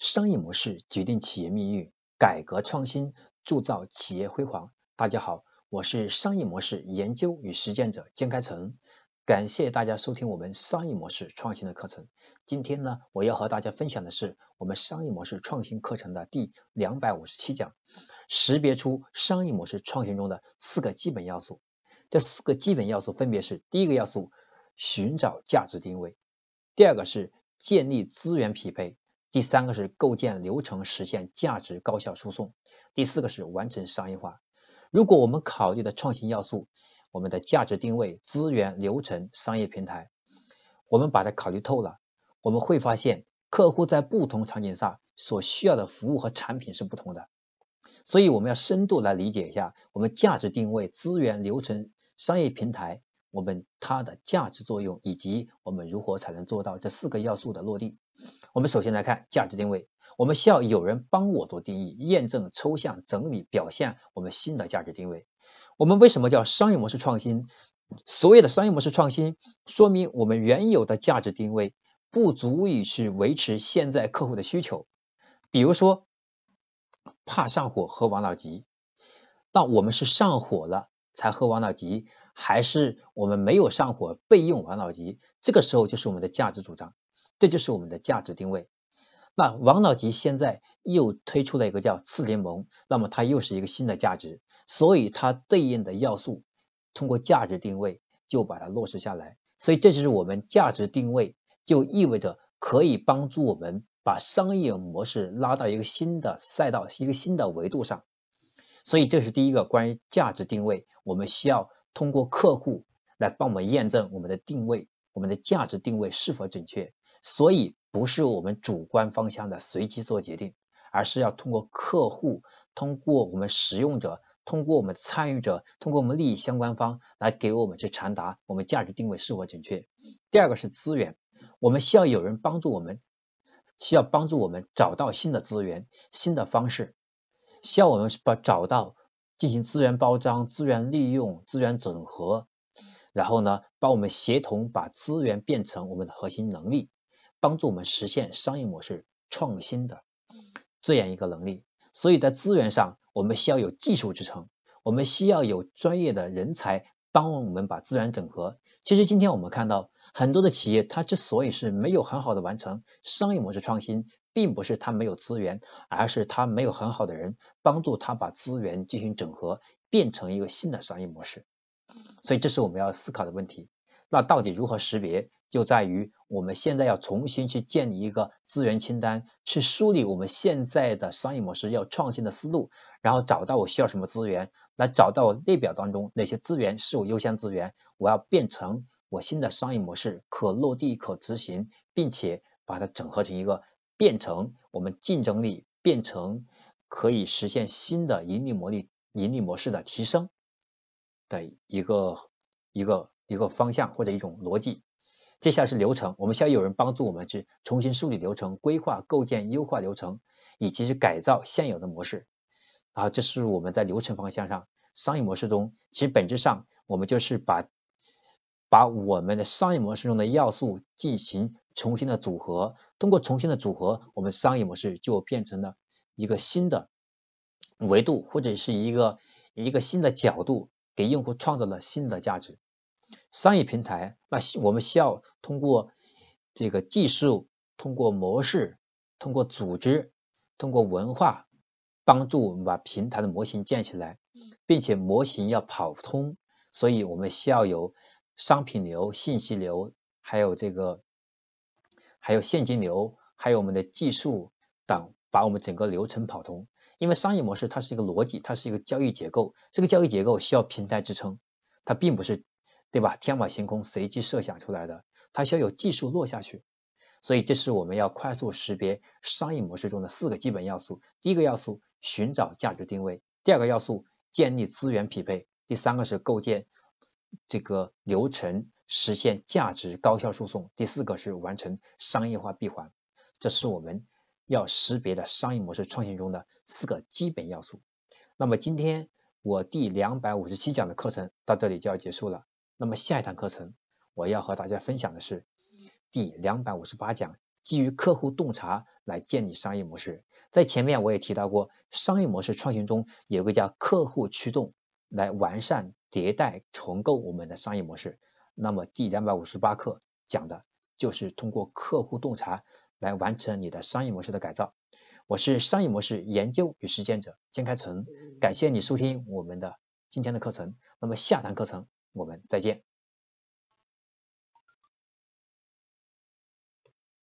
商业模式决定企业命运，改革创新铸造企业辉煌。大家好，我是商业模式研究与实践者江开成，感谢大家收听我们商业模式创新的课程。今天呢，我要和大家分享的是我们商业模式创新课程的第两百五十七讲，识别出商业模式创新中的四个基本要素。这四个基本要素分别是：第一个要素，寻找价值定位；第二个是建立资源匹配。第三个是构建流程，实现价值高效输送。第四个是完成商业化。如果我们考虑的创新要素，我们的价值定位、资源、流程、商业平台，我们把它考虑透了，我们会发现客户在不同场景下所需要的服务和产品是不同的。所以我们要深度来理解一下我们价值定位、资源、流程、商业平台，我们它的价值作用，以及我们如何才能做到这四个要素的落地。我们首先来看价值定位，我们需要有人帮我做定义、验证、抽象、整理、表现我们新的价值定位。我们为什么叫商业模式创新？所谓的商业模式创新，说明我们原有的价值定位不足以去维持现在客户的需求。比如说，怕上火喝王老吉，那我们是上火了才喝王老吉，还是我们没有上火备用王老吉？这个时候就是我们的价值主张。这就是我们的价值定位。那王老吉现在又推出了一个叫次联盟，那么它又是一个新的价值，所以它对应的要素通过价值定位就把它落实下来。所以这就是我们价值定位，就意味着可以帮助我们把商业模式拉到一个新的赛道、一个新的维度上。所以这是第一个关于价值定位，我们需要通过客户来帮我们验证我们的定位，我们的价值定位是否准确。所以不是我们主观方向的随机做决定，而是要通过客户、通过我们使用者、通过我们参与者、通过我们利益相关方来给我们去传达我们价值定位是否准确。第二个是资源，我们需要有人帮助我们，需要帮助我们找到新的资源、新的方式，需要我们把找到进行资源包装、资源利用、资源整合，然后呢，帮我们协同把资源变成我们的核心能力。帮助我们实现商业模式创新的这样一个能力，所以在资源上，我们需要有技术支撑，我们需要有专业的人才帮我们把资源整合。其实今天我们看到很多的企业，它之所以是没有很好的完成商业模式创新，并不是它没有资源，而是它没有很好的人帮助它把资源进行整合，变成一个新的商业模式。所以这是我们要思考的问题。那到底如何识别？就在于我们现在要重新去建立一个资源清单，去梳理我们现在的商业模式要创新的思路，然后找到我需要什么资源，来找到我列表当中哪些资源是我优先资源，我要变成我新的商业模式可落地、可执行，并且把它整合成一个变成我们竞争力、变成可以实现新的盈利模力、盈利模式的提升的一个一个一个方向或者一种逻辑。接下来是流程，我们需要有人帮助我们去重新梳理流程、规划、构建、优化流程，以及是改造现有的模式。然后这是我们在流程方向上，商业模式中，其实本质上我们就是把把我们的商业模式中的要素进行重新的组合，通过重新的组合，我们商业模式就变成了一个新的维度，或者是一个一个新的角度，给用户创造了新的价值。商业平台，那我们需要通过这个技术、通过模式、通过组织、通过文化，帮助我们把平台的模型建起来，并且模型要跑通，所以我们需要有商品流、信息流，还有这个还有现金流，还有我们的技术等，把我们整个流程跑通。因为商业模式它是一个逻辑，它是一个交易结构，这个交易结构需要平台支撑，它并不是。对吧？天马行空、随机设想出来的，它需要有技术落下去。所以，这是我们要快速识别商业模式中的四个基本要素。第一个要素，寻找价值定位；第二个要素，建立资源匹配；第三个是构建这个流程，实现价值高效输送；第四个是完成商业化闭环。这是我们要识别的商业模式创新中的四个基本要素。那么，今天我第两百五十七讲的课程到这里就要结束了。那么下一堂课程，我要和大家分享的是第两百五十八讲基于客户洞察来建立商业模式。在前面我也提到过，商业模式创新中有个叫客户驱动，来完善、迭代、重构我们的商业模式。那么第两百五十八课讲的就是通过客户洞察来完成你的商业模式的改造。我是商业模式研究与实践者江开成，感谢你收听我们的今天的课程。那么下堂课程我们再见。